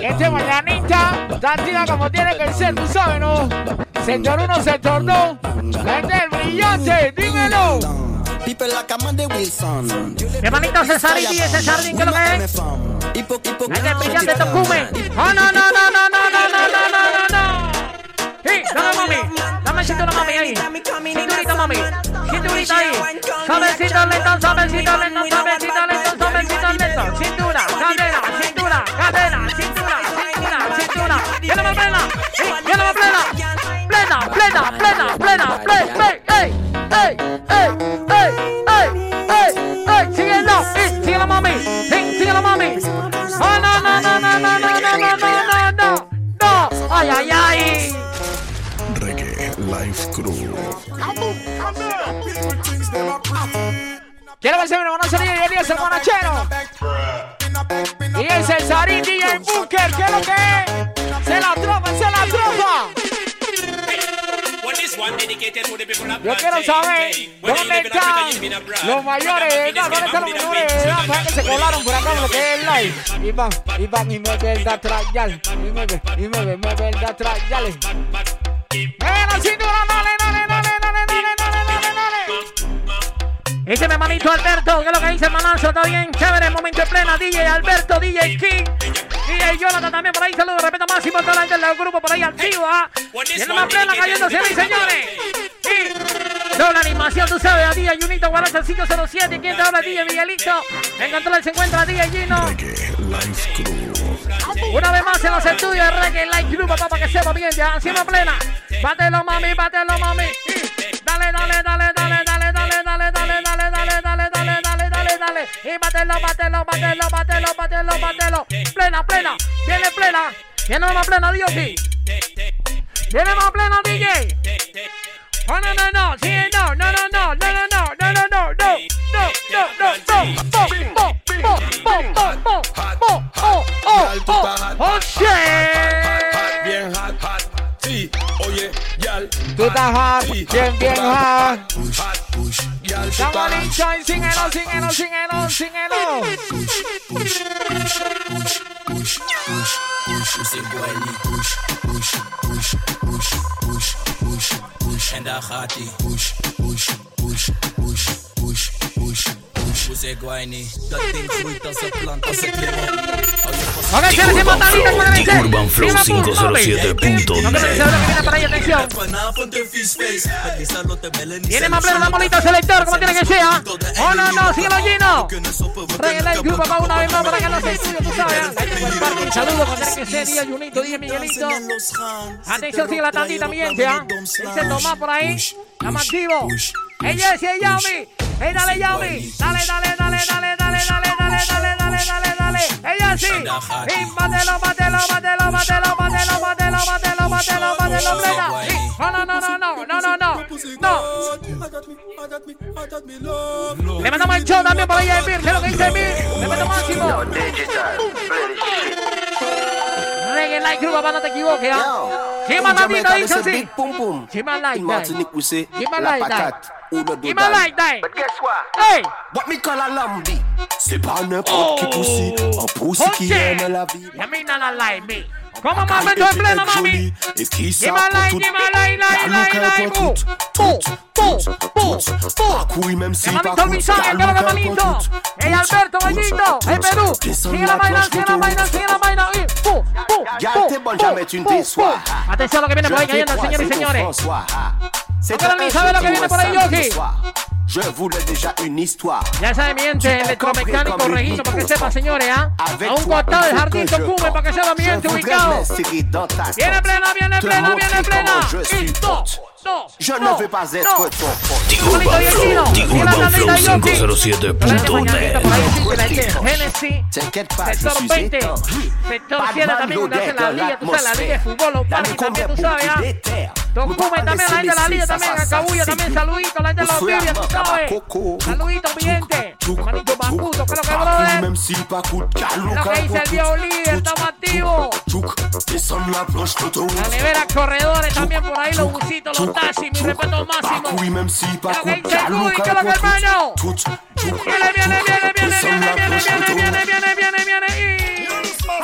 Este mañanita, tira como tiene que ser, tú sabes, ¿no? Sector 1, sector 2. La gente brillante, dímelo. Pipe la cama de Wilson. Mi hermanito César y ese jardín, ¿qué lo que es? La gente brillante Tocume. ¡Oh, no, no, no, no, no, no, no, no, no, no, no! ¡Sí! ¡Dame, mami! ¡Dame cintura, mami, ahí! ¡Cinturita, mami! ¡Cinturita ahí! ¡Suavecito, lento, suavecito, lento, suavecito, lento, suavecito, lento! ¡Cintura, cadera, cintura, cadera, cintura, cintura, cintura! ¡Viene más plena! ¡Viene más plena! ¡Plena, plena, plena, plena! ¡Play, ey, ey, ey, ey, ey, ey! ¡Síguelo! ¡Sí! ¡Síguelo, mami! ¡Sí! ¡Síguelo, mami! ¡Oh, no, no, no, no, no, no, no, no, no, no! ¡No! ¡Ay, ay, ay! Reggae Life Crew. Quiero que se me hermano Sarín y Elías el Monachero. Y es el Sarín DJ Bunker, ¿qué es lo que es? Se la tropa, se la tropa. Yo quiero saber dónde están los mayores de edad, dónde están los menores de edad, para que se colaron por acá lo que es el live. Y van, y van, y mueve el de atrás, yale. Y mueve, y mueve, mueve el de atrás, ¡Mira, cintura, dale, dale, dale, dale, dale, dale, dale! Dice mi hermanito Alberto, ¿qué es lo que dice el manazo? ¿Está bien? Chévere, momento en plena, DJ Alberto, DJ King. DJ Jonathan también por ahí, saludos, respeto máximo a toda la gente del grupo por ahí activa. Tiene más plena cayendo, señores y señores. Y doble animación, tú sabes, a DJ Junito Guaracha 507, ¿quién te habla? DJ Miguelito. En control se encuentra DJ Gino. Una vez más en los estudios de Reggae Light Group, papá, para que sepa bien, ya, encima plena. Bátelo, mami, bátelo, mami. Y dale, dale, dale, dale, dale, dale, dale, dale, dale, dale. Y bátelo, bátelo, bátelo, bátelo, bátelo, bátelo. Plena, plena, viene plena. Viene más plena, DJ. Viene más plena, DJ. Oh, no, no, no, sí, no, no, no, no, no, no, no, no, no, no, no, no, no, no, no, bo, bo, bo, bo, bo, bo, bo, oh, oh, oh, oh, girl Come on in, shine, sing it on, sing it on, sing it on, sing it on Push, push, push, push, push, push, push Você boy ali, push, push, push, push, push, push, push En daar gaat ie, push Ese guayni, la tin fruta se planta, se. Ok, se tantito con el The Urban Flow 507.net. No te pensé lo que viene para ahí, atención. Viene más pleno la molita selector, como tiene que ser. ¿ah? Oh, no, no, síguelo, Gino. Regala el grupo para una vez más para que no se estudie, tú sabes. ¿ah? Ahí tengo el parque, un saludo, como tiene que ser. Día Junito, día Miguelito. Atención, sigue la tantita, mi gente. Dice Tomás por ahí. Activos. Ey, Jessy, ey, Yaomi. Ey, dale, Yaomi. Dale, dale, dale, dale, dale, dale, dale, dale, dale, dale, dale. Ey, Jessy. Y bátelo, bátelo, bátelo, bátelo, bátelo, bátelo, bátelo, bátelo, bátelo, plena. Y- No, no, no, no, no, no, no, no. No. Le mandamos el show también por ahí a Emir. ¿Qué es lo que dice Emir? Le mandamos máximo. Reggae Light Crew, papá, no te equivoques, ¿ah? ¿Qué más la vida dice así? ¿Qué más like In that? Martinique, we say Give me la like who no do that? like that. But guess what? Hey. What me call a lambi? C'est pas n'importe oh. qui pussy. Un pussy qui aime la vie. Let me not lie, me. Come on, man, don't play my mommy. If kiss give a line, give a line, line, line, line. Oh, oh, oh, oh, oh. Cuy même si pas cool. Misael, que lo que bonito. Hey Alberto, bonito. Hey eh, Perú. Sigue la vaina, sigue la vaina, sigue la vaina. Oh, oh, oh, oh. Atención a lo que viene por ahí cayendo, señores y señores. Acuérdense, ¿sabe lo que viene por ahí, Yogi? Je voulais déjà une histoire. Ya sabe, mi gente, electromecánico Regino, para que sepa, señores, ¿ah? A un costado del jardín Tocume, para que sepa, mi gente, ubicado. Viene plena, viene plena, viene plena. Y Je ne dos, veux pas être dos. ton pote. The Urban Flow, The Urban Flow 507.net. Genesis, T'inquiète pas, je sector suis 20, éteint. sector Pas de 7 también, la liga, tú sabes, la liga de fútbol, los parques también, tú sabes, ¿ah? Tocume también, la gente de la liga también, Acabulla también, saludito, la gente de los Biblias, tú sabes. Saludito, mi gente. Macuto, ¿qué es lo que, brother? Lo que dice el viejo líder, estamos activos. La nevera, corredores también por ahí, los busitos, los taxis, mi respeto máximo. Oui, même si pas coup ¿Qué de dice el calou, Rudy? ¿Qué es lo que, hermano? Viene, viene, viene, viene, viene, viene, viene, viene, viene, viene, viene.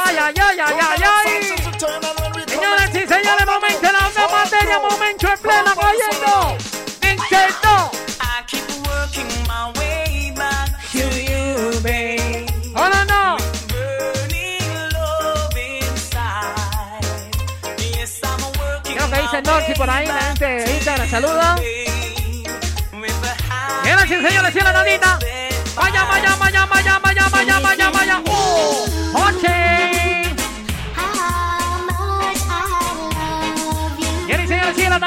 Ay, ay, ay, ay, ay, ay. Señores y señores, momento en la momento en plena cayendo. Nintendo. I keep working my way back to you, babe. Oh, no, no. Burning love inside. Yes, I'm working ¿Qué es lo que dice Norky por ahí? La gente de Instagram, saluda. Señoras y señores, y la nanita. Vaya, vaya, vaya, vaya, vaya, vaya, vaya, vaya. ¡Oh! ¡Oche!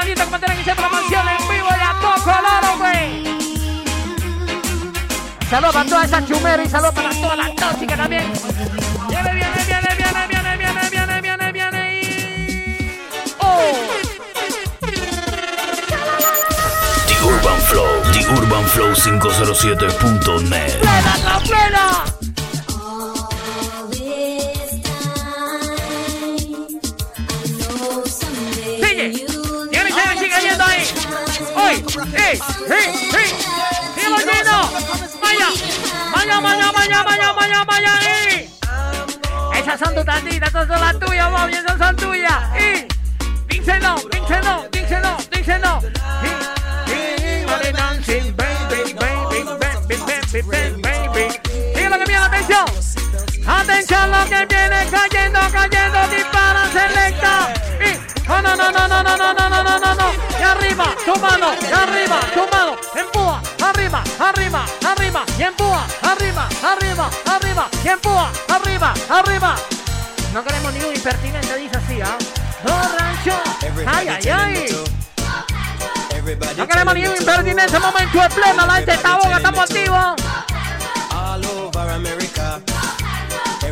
Nanita como tienen que ser mansión en vivo y a todo color, güey. Saludos para toda esa chumera y saludos para todas las tóxicas también. Viene, viene, viene, viene, viene, viene, viene, viene, viene y... ¡Oh! The Urban Flow, The Urban Flow 507.net. ¡Plena, la plena! Sigue. ¡Hoy! ¡Ey! ¡Ey! ¡Ey! ¡Síguelo lleno! ¡Vaya! ¡Vaya, vaya, vaya, vaya, vaya, vaya! ¡Ey! Esas son tus tanditas, esas son las tuyas, mami, esas son tuyas. ¡Y! Díselo, díselo, díselo, díselo. Dancing, baby, baby, baby, baby, baby, baby. Sigue lo que viene, atención. Atención lo que viene mano, y arriba, tu mano. Empuja, arriba, arriba, arriba. Y empuja, arriba, arriba, arriba. Y empuja, arriba, arriba. No queremos ningún impertinente, dice así, ¿ah? Borracho. Ay, ay, ay. No queremos ningún impertinente momento de pleno. La gente está boca, estamos activos.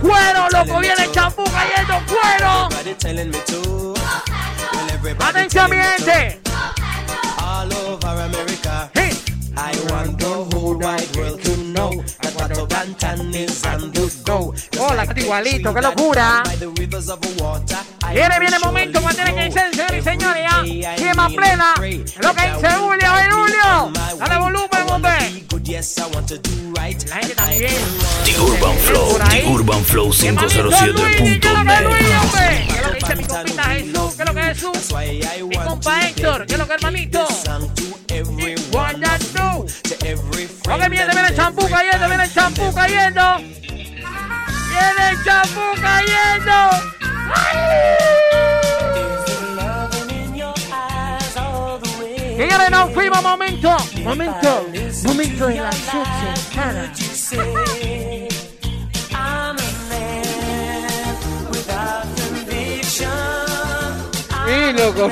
Cuero, loco, viene el champú cayendo, cuero. Atención, mi gente. All over America. Hey! I want the whole wide world to know Hola, está igualito, qué locura. By the rivers of water. I Viene, viene el momento cuando tiene que ser, señores y señores, ya. Quema plena. Lo que dice Julio, ¡ay, Julio! Dale volumen, hombre. Good, yes, I want to do right. La gente también. The Urban Flow, The Urban Flow ¿Qué es lo que es Luis, 507.net. hombre? ¿Qué es lo que dice mi compita Jesús? ¿Qué es lo que es Jesús? Mi compa Héctor, ¿qué es lo que es hermanito? Everyone What that do? Ok, viene, viene el champú cayendo, viene el champú cayendo. Viene el champú cayendo. Señores, nos fuimos, momento, momento, momento en la cara. Sí, loco.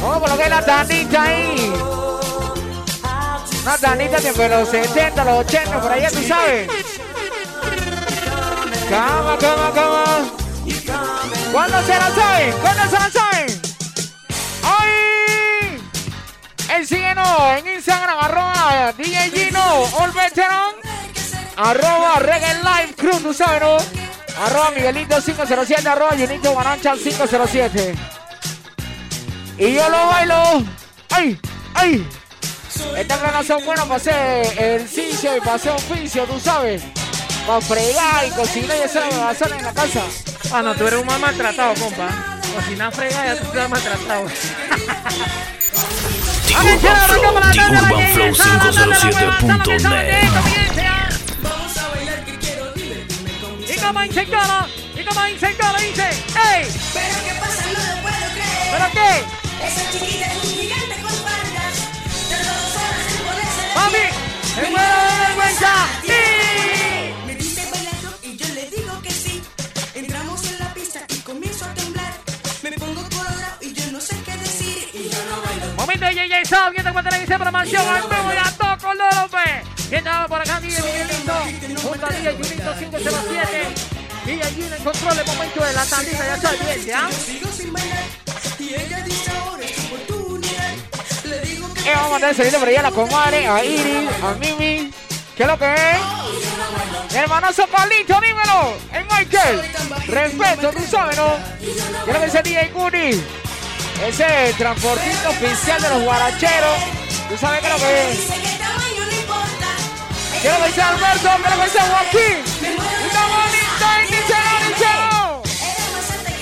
Vamos a colocar la tandita ahí. Una de los 70, los 80, por allá, tú sabes. Cama, cama, cama. ¿Cuándo se la saben? ¿Cuándo se la saben? ¡Ay! El síguenos en Instagram, arroba DJ Gino, All Veteran, arroba Reggae Live Crew, tú sabes, ¿no? Arroba Miguelito 507, arroba Junito Barancha 507. Y yo lo bailo. ¡Ay! ¡Ay! Estas ganas son buenas para hacer ejercicio y para hacer oficio, tú sabes. Para fregar y cocinar y eso va a hacer en la casa. Ah, no, tú eres un mal maltratado, compa. Cocinar frega ya tú estás maltratado. Urban Flow, The Urban Flow 507.net. Y como dice cómo, y como dice cómo dice, ¡Ey! Pero qué pasa, no lo puedo creer. ¿Pero qué? Esa chiquita es un gigante ¡Me vergüenza! ¡Sí! Me dice bailar rock y yo le digo que sí. Entramos en la pista y comienzo a temblar. Me pongo colorado y yo no sé qué decir. Y yo no bailo. Momento de JJ Sound, viendo cuando le dice promoción al nuevo y toco López. ¿Quién estaba por acá? DJ Miguelito, junto a DJ Junito 507. DJ Jun en control de momento de la tandita, ya está el cliente, ¿ah? Sigo sin bailar. andan saliendo por allá a la comadre, a Iris, a Mimi. ¿Qué es lo que es? Mi hermano Zapalito, dímelo. Es Michael. Respeto, tú sabes, ¿no? Quiero que ese DJ Guni. Ese transportista oficial de los guaracheros. Tú sabes qué es lo que es. Quiero que sea Alberto, quiero que sea Joaquín. Está bonito, díselo, díselo.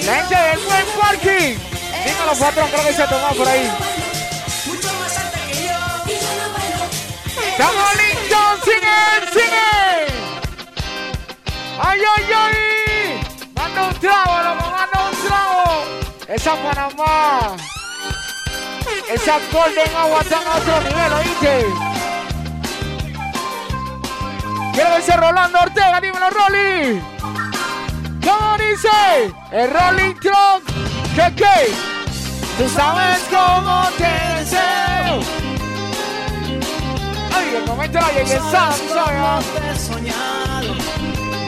La gente del buen parking. Dímelo, patrón, creo que se ha tomado por ahí. ¡Estamos listos! ¡Sigue! ¡Sigue! ¡Ay, ay, ay! ¡Manda un trago, loco! ¡Manda un trago! Esa Panamá. Esa Golden Agua está en otro nivel, ¿oíste? Quiero verse Rolando Ortega, dímelo, Rolly. ¿Cómo dice? El Rolling Truck. ¿Qué, qué? Tú sabes cómo te deseo. El momento de la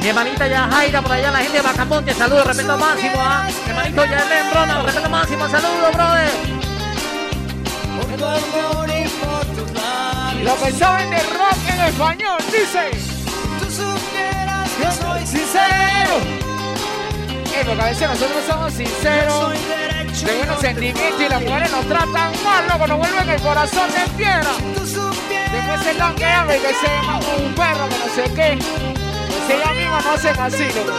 Mi hermanita ya Jaira por allá, la gente de Bacamonte, saludos, respeto máximo, ¿ah? Mi hermanito ya Brona, respeto máximo, saludos, brother. Lo que saben de rock en español, dice. Tú supieras Yo soy sincero. Eh, porque a veces nosotros somos sinceros. De buenos sentimientos y las mujeres nos tratan mal, loco, nos vuelven el corazón de piedra. Después se quedando y que se llama un perro, que no sé qué. Si ella misma no hacen así, loco.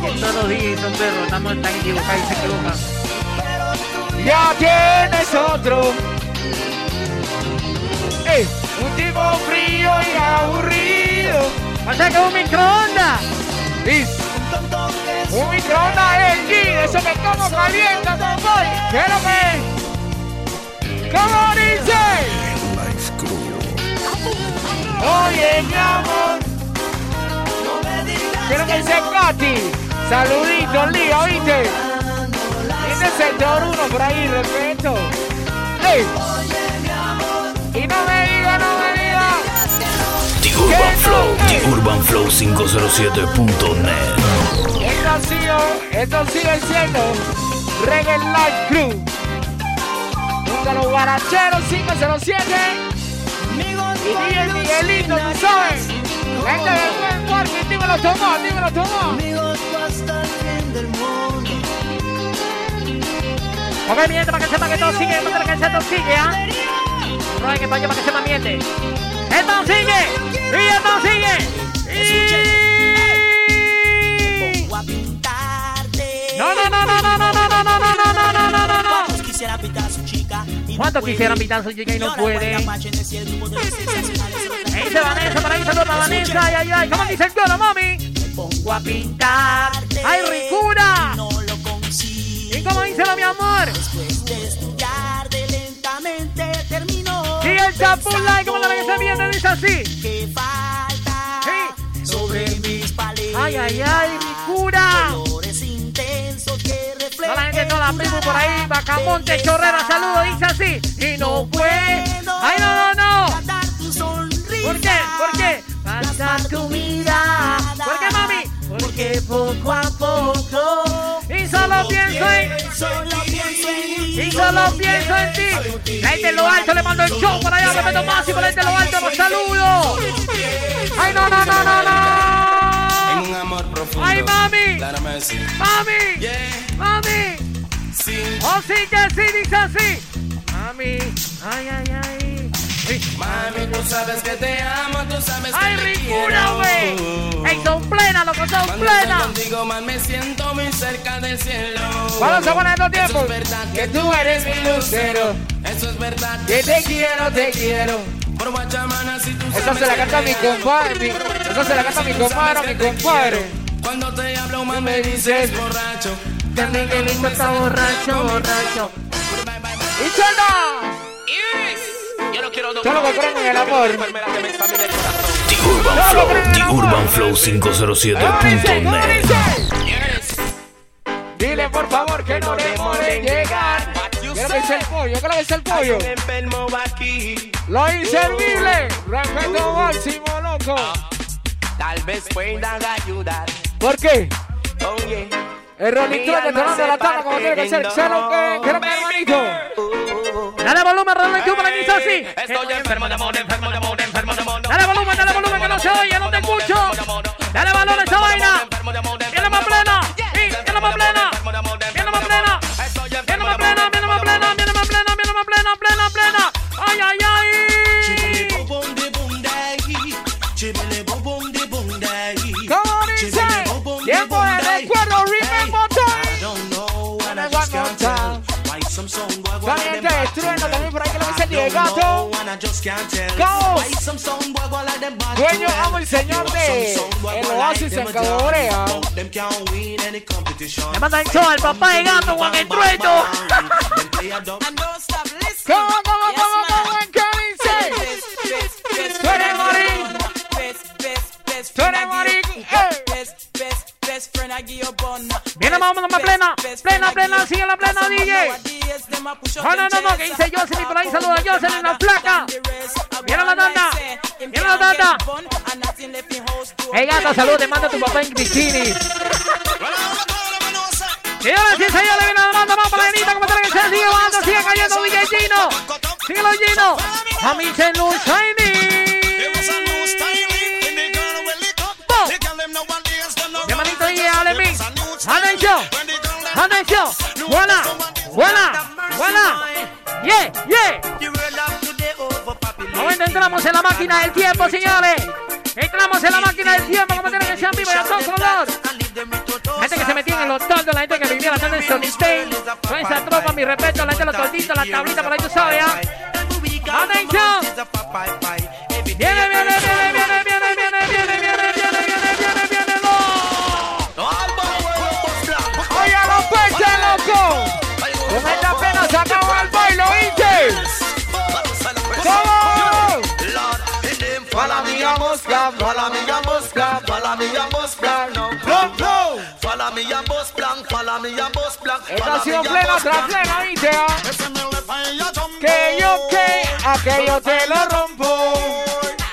Que todos los días son perros, estamos tan equivocados y se equivocan. Ya tienes otro. Ey, un tipo frío y aburrido. Sea que un microondas. Dice. Un microondas LG, de eso que como caliente, todo ¿Qué es lo que es? ¿Cómo dice? Oye, mi amor. ¿Qué es lo que dice Katy? Saluditos, Liga, ¿oíste? Este es el sector uno por ahí, respeto. ¡Ey! Y no me diga, no me diga. The Urban Flow, The Urban Flow 507.net sido, esto sigue siendo Reggae Life Crew. Un de los guaracheros 507. Y DJ Miguelito, tú sabes. Gente de buen parque, dímelo tomó, dímelo tomó. Amigos del mundo. Ok, miente para que sepa que todo sigue, para que todo sigue, ¿ah? ¿eh? Rueguen para que sepa miente. Esto sigue, y esto sigue. Y... No, no, no, no, no, no, no, no, no, no, no, no, no, no, no. Quisiera pintar a su chica y ¿Cuánto quisiera invitar a su chica y no puede? Ahí dice Vanessa, para ahí saludos para Vanessa. Ay, ay, ay. ¿Cómo dice el coro, mami? Pongo a pintar. ¡Ay, ricura! No lo consigo. ¿Y cómo dice mi amor? Después de estudiar de lentamente terminó. Sí, el chapulay, como la que viene, dice así. Que falta sobre mis paletas. Ay, ay, ay, ricura. La primo por ahí, Bacamonte, Chorrera, saludos, dice así. Y no puedo. ¡Ay, no, no, no! ¿Por qué? ¿Por qué? Pasar tu mirada. ¿Por qué, mami? Porque poco a poco. Y solo pienso en. Solo pienso en ti. Y solo pienso en ti. La gente lo alto le mando el show para allá, respeto máximo, la gente lo alto, los saludos. ¡Ay, no, no, no, no, no! un amor profundo. ¡Ay, mami! ¡Mami! ¡Mami! Sí. ¡Oh, sí, que sí, dice así! ¡Mami! ¡Ay, ay, ay! Mami, tú sabes que te amo, tú sabes ¡Ay, que te ricura, güey! quiero. ¡Ey, son plenas, loco, son Cuando plenas! contigo, más me siento muy cerca del cielo. Eso es verdad que tú eres mi lucero. Eso es verdad Que te quiero, te quiero. Por Guachamana, si tú Eso sabes se la canta mi compadre. Eso se la canta mi compadre, mi compadre. Cuando te hablo, más me dices borracho. Que lindo está borracho, borracho. ¡Y suena! Yo no quiero Solo que creen en el amor. The Urban Flow, The Urban Flow 507.net. Dile por favor que no demore en llegar. ¿Qué es lo que dice el pollo? ¿Qué es lo que dice el pollo? Lo inservible. Respeto máximo, loco. Tal vez puedan ayudar. ¿Por qué? Oye. El rolito que te manda la tabla como tiene que ser. ¿Qué es lo que, qué es lo que, hermanito? Dale volumen, Rolando, tú para que dice así. Estoy enfermo de amor, enfermo de amor, enfermo de amor. Dale volumen, dale volumen, que no se oye, no te escucho. Dale valor a esa vaina. Viene más plena. Que lo dice el Diegato. Caos. Dueño, amo y señor de el Oasis en Cabo Brea. Le manda el show al papá de gato, Juan el Trueto. ¿Cómo, cómo, cómo, cómo? ¿En qué dice? Tú eres morín. Tú eres morín. Viene más, más plena, plena, plena, sigue la plena, DJ. No, no, no, no, que dice Jocelyn por ahí, saluda a Jocelyn, la flaca. Viene la tanda, viene la tanda. Hey, gata, saludos, te manda tu papá en bikini. Y ahora sí, señores, viene la banda más planita, como tiene que ser, sigue bajando, sigue cayendo, DJ Gino. Síguelo, Gino. A mí se luz shiny. Buena, buena, buena. Yeah, yeah. Ahora entramos en la máquina del tiempo, señores. Entramos en la máquina del tiempo, como tiene que ser vivo a todo color. La gente que se metía en los toldos, la gente que vivía la tarde en Sonistain. Con esa tropa, mi respeto, la gente de los tolditos, la tablita, por ahí tú sabes, ¿ah? Atención. Viene, viene, mosca, para mi mosca, para mi mosca, no. Flow, flow. Follow me a bus plan, follow me a bus plan. Esta ha sido plena tras plena, ¿viste? ah? Que yo que aquello te lo rompo.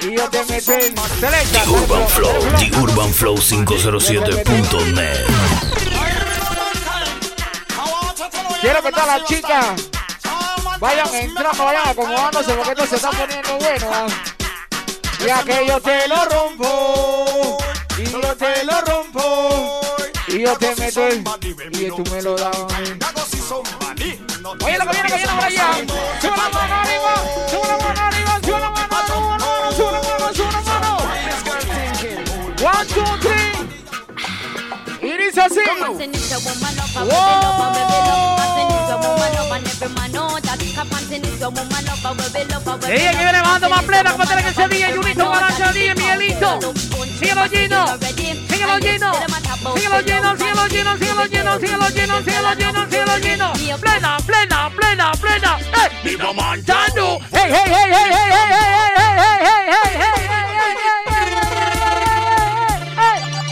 Y yo te meto en selecta. The Urban Flow, The Urban Flow 507.net. Quiero que todas las chicas vayan entrando, vayan acomodándose porque esto se está poniendo bueno. ¿Ah? Y aquello te lo rompo. Y yo te lo rompo. Y yo te meto. Y tú me lo das. Oye, lo que viene, que viene por allá. Sube la mano arriba. Sube la mano arriba. Sube la mano. Sube la mano. Sube la mano. Sube la mano. One, two, three. Y dice así. Wow. Ella que viene bajando más plena, como tiene que ser día, Junito, Balanza, día, Miguelito. Síguelo lleno, síguelo lleno, síguelo lleno, síguelo lleno, síguelo lleno, síguelo lleno, síguelo lleno, síguelo lleno. Plena, plena, plena, plena. ¡Eh! ¡Viva manchando! ¡Hey, hey, hey, hey, hey, hey, hey, hey, hey, hey, hey,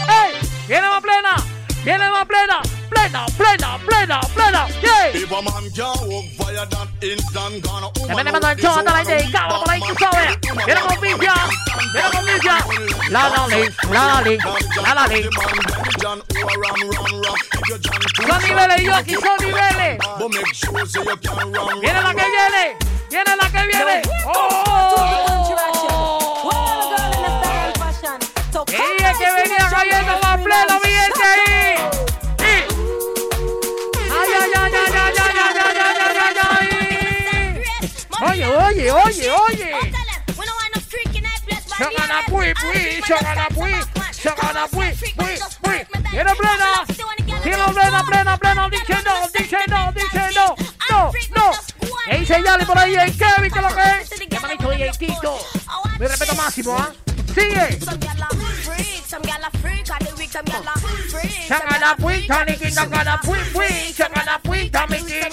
hey, Viene más plena, viene más plena, now, play now, play now, play now, yeah. If a man can't walk via that instant, gonna overload. Never, never, don't turn down like they got what like you saw it. They don't move ya, they don't me ya. La la la, la la la, la la la. Son niveles, Yoki, son niveles. Viene la que viene, viene la que viene. Oh. Oye, oye. Chagana pui, pui, chagana pui, chagana pui, pui, pui. Tiene plena, tiene plena, plena, plena. Dice no, dice no, dice no, no, no. ¿Qué dice Yali por ahí? ¿En Kevin? ¿Qué es lo que es? Dicho DJ Tito. Mi respeto máximo, ¿ah? Sigue. Chagana pui, taniki, chagana pui, pui, chagana pui, tamiki.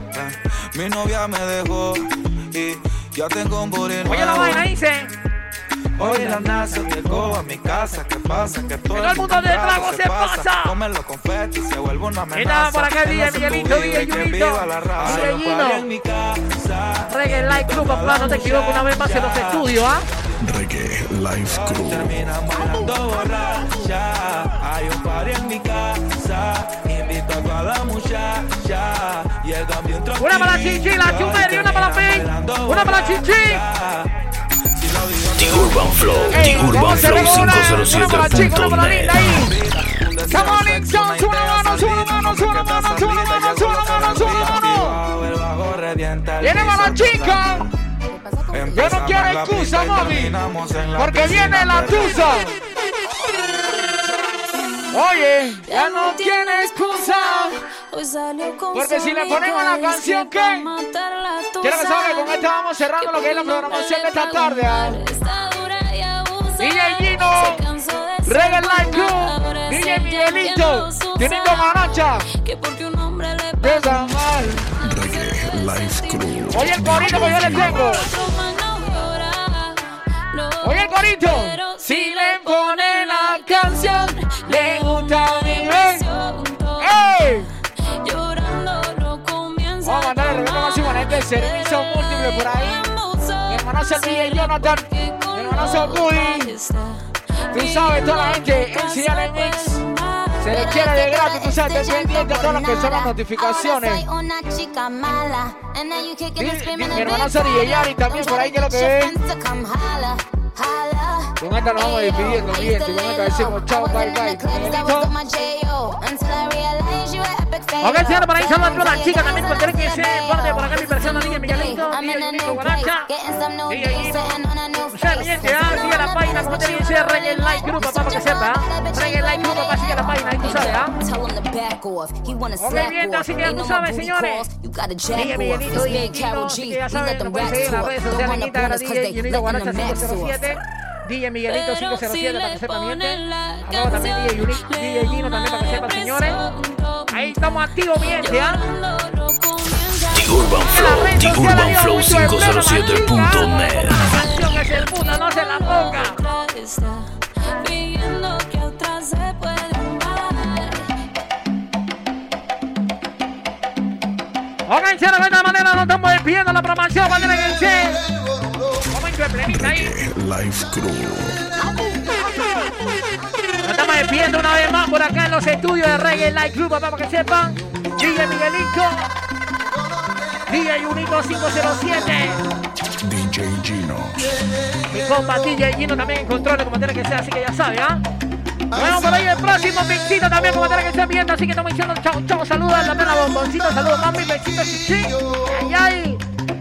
Eh, Mi novia me dejó y ya tengo un booty Oye la vaina, dice. Hoy la NASA llegó a mi casa. ¿Qué pasa? Que todo, el mundo de trago se pasa. Comen los confetis, se vuelve una amenaza. Mira, por acá, DJ Miguelito, DJ y Junito. Reggae Light Club, papá, no te equivoco una vez más en los estudios, ¿ah? Reggae Life Crew. Terminamos bailando borracha. Hay un party en mi casa. Invito a toda la muchacha. Bien Una para la chichi, la chumeri, una para la una para la chichi. The Urban Flow, The Ey, Urban Flow hacer una, una para la chica, una para la linda 507.net. ahí. Come on, Nixon, sube la mano, sube la mano, sube la mano, sube la mano, sube la mano, sube la mano. Viene para la chica. Yo no quiero excusa, mami. Porque viene la tusa. Oye, ya no tiene excusa. Porque si le ponemos la canción que quiero que sabe con esta vamos cerrando lo que es la programación de esta tarde. DJ Gino, Reggae Light Crew, DJ Miguelito, San Mal. Reggae Life Crew. Oye el corito que yo le tengo. Oye el corito. Si le pone la canción, le gusta mi. ¡Ey! Vamos a mandar el regalo máximo gente de servicio múltiple por ahí. Mi hermanazo el DJ Jonathan, mi hermanazo Woody. Tú sabes, toda la gente en Seattle Mix. Se le quiere de gratis, tú sabes, pendiente a todas las que son las notificaciones. Mi, mi, mi hermanazo DJ Yari también por ahí que es lo que es. Con esta nos vamos despidiendo, mi gente. Con esta decimos chao, bye, bye. Ok, señora, por ahí saludos a todas las chicas también. Tener que ser parte por acá mi persona, Miguelito, DJ Guaracha, DJ Gino. O sea, mi gente, sigue la página como que ser Reggae Light papá, para que sepa. ah. Reggae Light Group, papá, sigue la página, ahí tú sabes, ¿ah? Ok, bien, así que ya tú sabes, señores. Gino, así que ya saben, lo pueden seguir en las redes sociales, en Instagram, DJ Junito Guaracha 507. DJ Miguelito 507 para que sepa mi. Arroba también DJ, Yuri, DJ Gino también para que sepan, señores. Ahí estamos activos, mi gente, ¿ah? Urban Flow, The Urban Flow 507.net. La canción que se puta no se la ponga. Chévere, de esta manera nos estamos despidiendo la programación, para que se. Momento de plenita ahí. Life Crew. Nos estamos despidiendo una vez más por acá en los estudios de Reggae Light Club, para que sepan. DJ Miguelito. DJ Unito 507. DJ Gino. Mi compa DJ Gino también en control, como tiene que ser, así que ya sabe, ¿ah? Nos vemos por ahí el próximo mixito también, como tiene que ser viendo, así que estamos diciendo chao, chao, saludos también a Bomboncito, saludos mami, besitos, chichi. Ay, ay.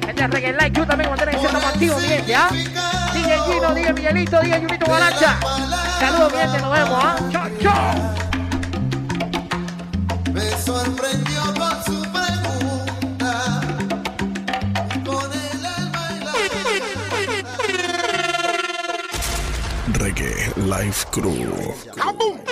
Este es Reggae Light Club también, como tiene que ser, estamos activos, mi gente, ¿ah? DJ Gino, DJ Miguelito, DJ Junito Guaracha. Saludos, mi gente, nos vemos, ¿ah? Chao, chao. La Reggae Life Crew. ¡Cabum!